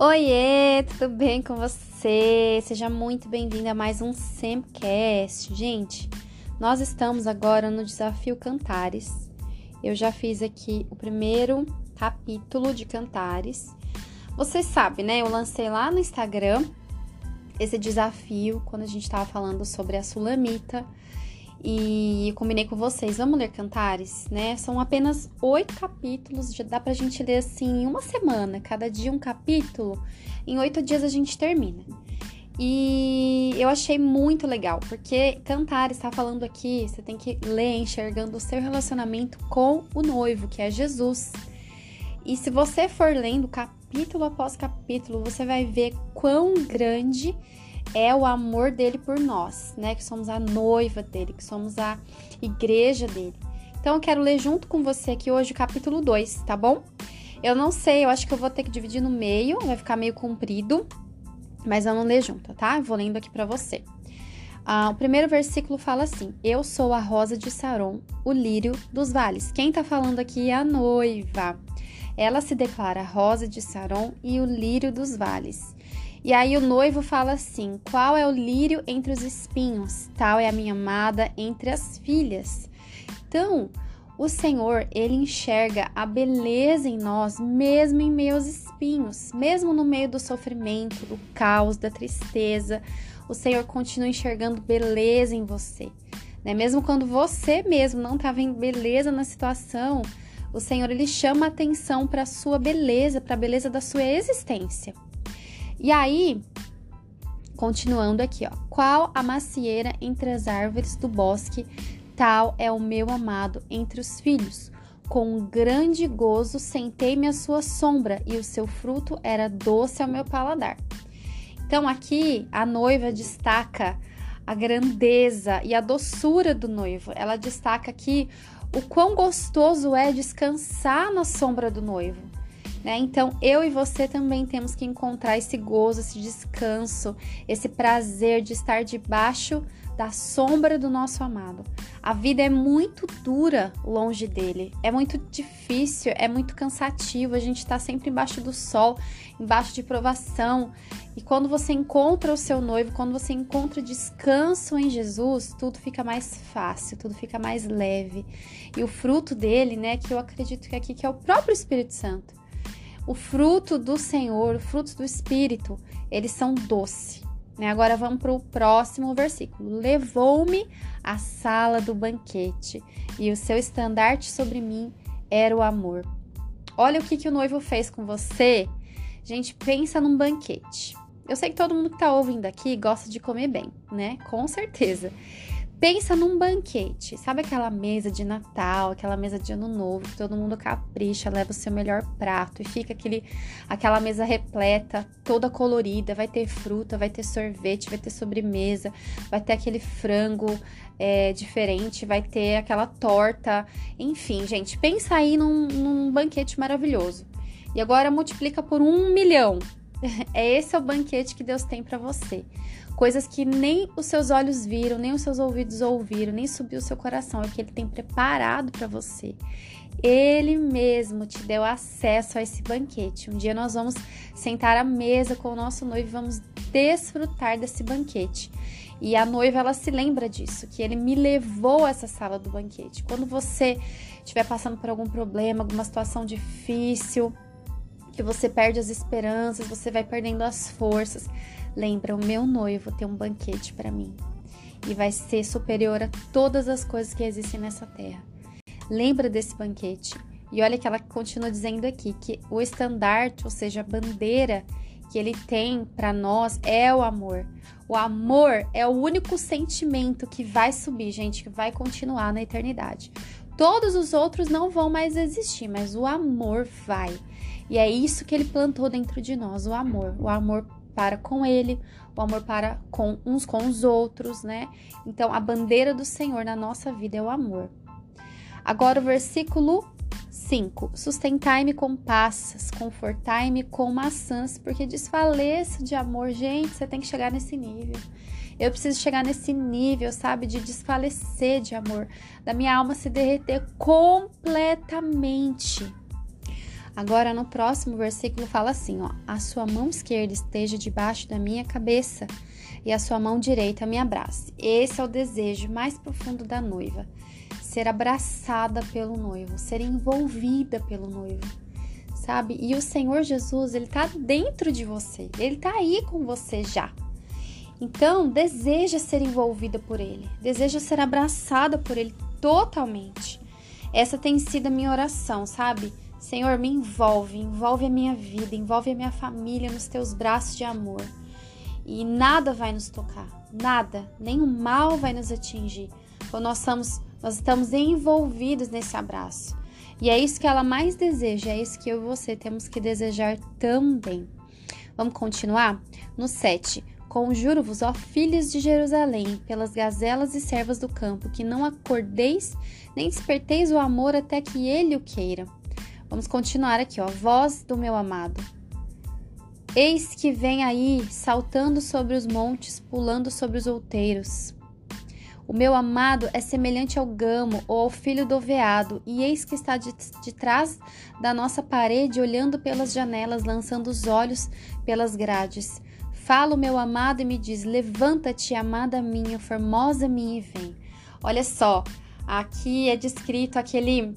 Oiê, tudo bem com você? Seja muito bem-vindo a mais um Sempcast. Gente, nós estamos agora no desafio Cantares. Eu já fiz aqui o primeiro capítulo de Cantares. Vocês sabem, né? Eu lancei lá no Instagram esse desafio quando a gente estava falando sobre a Sulamita e combinei com vocês, vamos ler Cantares, né? São apenas oito capítulos, já dá pra gente ler assim em uma semana, cada dia um capítulo, em oito dias a gente termina. E eu achei muito legal, porque Cantares está falando aqui, você tem que ler enxergando o seu relacionamento com o noivo, que é Jesus. E se você for lendo capítulo após capítulo, você vai ver quão grande é o amor dele por nós, né? Que somos a noiva dele, que somos a igreja dele. Então eu quero ler junto com você aqui hoje o capítulo 2, tá bom? Eu não sei, eu acho que eu vou ter que dividir no meio, vai ficar meio comprido, mas vamos ler junto, tá? Eu vou lendo aqui para você. Ah, o primeiro versículo fala assim: Eu sou a rosa de Saron, o lírio dos vales. Quem tá falando aqui é a noiva. Ela se declara rosa de Saron e o lírio dos vales. E aí o noivo fala assim: Qual é o lírio entre os espinhos? Tal é a minha amada entre as filhas. Então, o Senhor, ele enxerga a beleza em nós, mesmo em aos espinhos, mesmo no meio do sofrimento, do caos, da tristeza. O Senhor continua enxergando beleza em você. Né? Mesmo quando você mesmo não está vendo beleza na situação, o Senhor ele chama atenção para a sua beleza, para a beleza da sua existência. E aí, continuando aqui, ó. Qual a macieira entre as árvores do bosque, tal é o meu amado entre os filhos. Com grande gozo sentei-me à sua sombra, e o seu fruto era doce ao meu paladar. Então, aqui a noiva destaca a grandeza e a doçura do noivo. Ela destaca aqui o quão gostoso é descansar na sombra do noivo. Né? Então, eu e você também temos que encontrar esse gozo, esse descanso, esse prazer de estar debaixo da sombra do nosso amado. A vida é muito dura longe dele, é muito difícil, é muito cansativo. A gente está sempre embaixo do sol, embaixo de provação. E quando você encontra o seu noivo, quando você encontra descanso em Jesus, tudo fica mais fácil, tudo fica mais leve. E o fruto dele, né, que eu acredito que aqui que é o próprio Espírito Santo o fruto do Senhor, o fruto do Espírito, eles são doce. Né? Agora vamos para o próximo versículo. Levou-me à sala do banquete, e o seu estandarte sobre mim era o amor. Olha o que, que o noivo fez com você. Gente, pensa num banquete. Eu sei que todo mundo que está ouvindo aqui gosta de comer bem, né? Com certeza. Pensa num banquete, sabe aquela mesa de Natal, aquela mesa de Ano Novo, que todo mundo capricha, leva o seu melhor prato e fica aquele, aquela mesa repleta, toda colorida, vai ter fruta, vai ter sorvete, vai ter sobremesa, vai ter aquele frango é, diferente, vai ter aquela torta, enfim, gente, pensa aí num, num banquete maravilhoso. E agora multiplica por um milhão. É esse é o banquete que Deus tem para você coisas que nem os seus olhos viram, nem os seus ouvidos ouviram, nem subiu o seu coração, é o que ele tem preparado para você. Ele mesmo te deu acesso a esse banquete. Um dia nós vamos sentar à mesa com o nosso noivo e vamos desfrutar desse banquete. E a noiva ela se lembra disso, que ele me levou a essa sala do banquete. Quando você estiver passando por algum problema, alguma situação difícil, que você perde as esperanças, você vai perdendo as forças, Lembra, o meu noivo tem um banquete para mim e vai ser superior a todas as coisas que existem nessa terra. Lembra desse banquete. E olha que ela continua dizendo aqui que o estandarte, ou seja, a bandeira que ele tem para nós é o amor. O amor é o único sentimento que vai subir, gente, que vai continuar na eternidade. Todos os outros não vão mais existir, mas o amor vai. E é isso que ele plantou dentro de nós, o amor, o amor para com ele, o amor para com uns com os outros, né? Então, a bandeira do Senhor na nossa vida é o amor. Agora, o versículo 5: Sustentai-me com passas, confortai-me com maçãs, porque desfaleço de amor. Gente, você tem que chegar nesse nível. Eu preciso chegar nesse nível, sabe, de desfalecer de amor, da minha alma se derreter completamente Agora, no próximo versículo, fala assim: ó, a sua mão esquerda esteja debaixo da minha cabeça e a sua mão direita me abrace. Esse é o desejo mais profundo da noiva: ser abraçada pelo noivo, ser envolvida pelo noivo, sabe? E o Senhor Jesus, ele tá dentro de você, ele tá aí com você já. Então, deseja ser envolvida por ele, deseja ser abraçada por ele totalmente. Essa tem sido a minha oração, sabe? Senhor, me envolve, envolve a minha vida, envolve a minha família nos teus braços de amor. E nada vai nos tocar, nada, o mal vai nos atingir, nós estamos, nós estamos envolvidos nesse abraço. E é isso que ela mais deseja, é isso que eu e você temos que desejar também. Vamos continuar? No 7. Conjuro-vos, ó filhos de Jerusalém, pelas gazelas e servas do campo, que não acordeis nem desperteis o amor até que ele o queira. Vamos continuar aqui, ó. Voz do meu amado. Eis que vem aí, saltando sobre os montes, pulando sobre os outeiros. O meu amado é semelhante ao gamo ou ao filho do veado, e eis que está de, de trás da nossa parede, olhando pelas janelas, lançando os olhos pelas grades. Fala o meu amado e me diz: Levanta-te, amada minha, formosa minha, e vem. Olha só, aqui é descrito aquele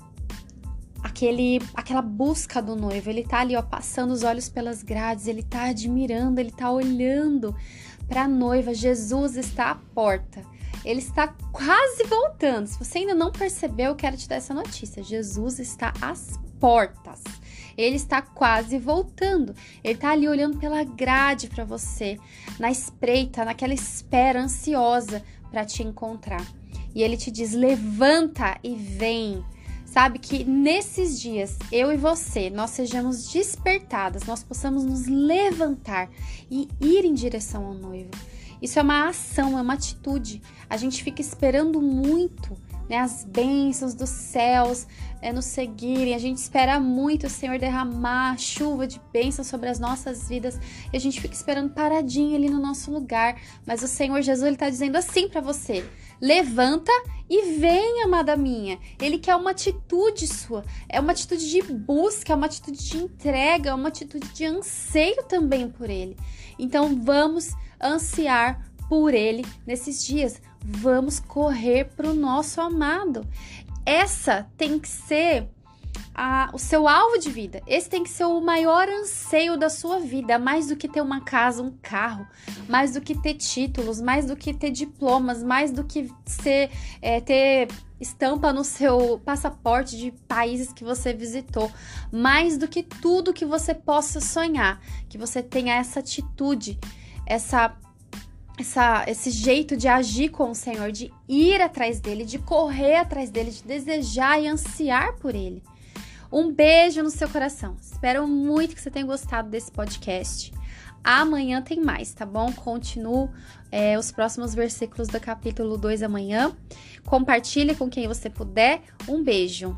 aquele aquela busca do noivo. Ele tá ali, ó, passando os olhos pelas grades, ele tá admirando, ele tá olhando para a noiva. Jesus está à porta. Ele está quase voltando. Se você ainda não percebeu, eu quero te dar essa notícia. Jesus está às portas. Ele está quase voltando. Ele está ali olhando pela grade para você, na espreita, naquela espera ansiosa para te encontrar. E ele te diz: "Levanta e vem". Sabe que nesses dias, eu e você, nós sejamos despertadas, nós possamos nos levantar e ir em direção ao noivo. Isso é uma ação, é uma atitude. A gente fica esperando muito né, as bênçãos dos céus é, nos seguirem. A gente espera muito o Senhor derramar chuva de bênçãos sobre as nossas vidas e a gente fica esperando paradinho ali no nosso lugar. Mas o Senhor Jesus ele está dizendo assim para você: levanta e vem, amada minha. Ele quer uma atitude sua, é uma atitude de busca, é uma atitude de entrega, é uma atitude de anseio também por Ele. Então vamos ansiar por Ele nesses dias. Vamos correr para o nosso amado. Essa tem que ser a, o seu alvo de vida. Esse tem que ser o maior anseio da sua vida, mais do que ter uma casa, um carro, mais do que ter títulos, mais do que ter diplomas, mais do que ser, é, ter estampa no seu passaporte de países que você visitou, mais do que tudo que você possa sonhar, que você tenha essa atitude, essa essa, esse jeito de agir com o Senhor, de ir atrás dele, de correr atrás dele, de desejar e ansiar por ele. Um beijo no seu coração. Espero muito que você tenha gostado desse podcast. Amanhã tem mais, tá bom? Continuo é, os próximos versículos do capítulo 2 amanhã. Compartilhe com quem você puder. Um beijo.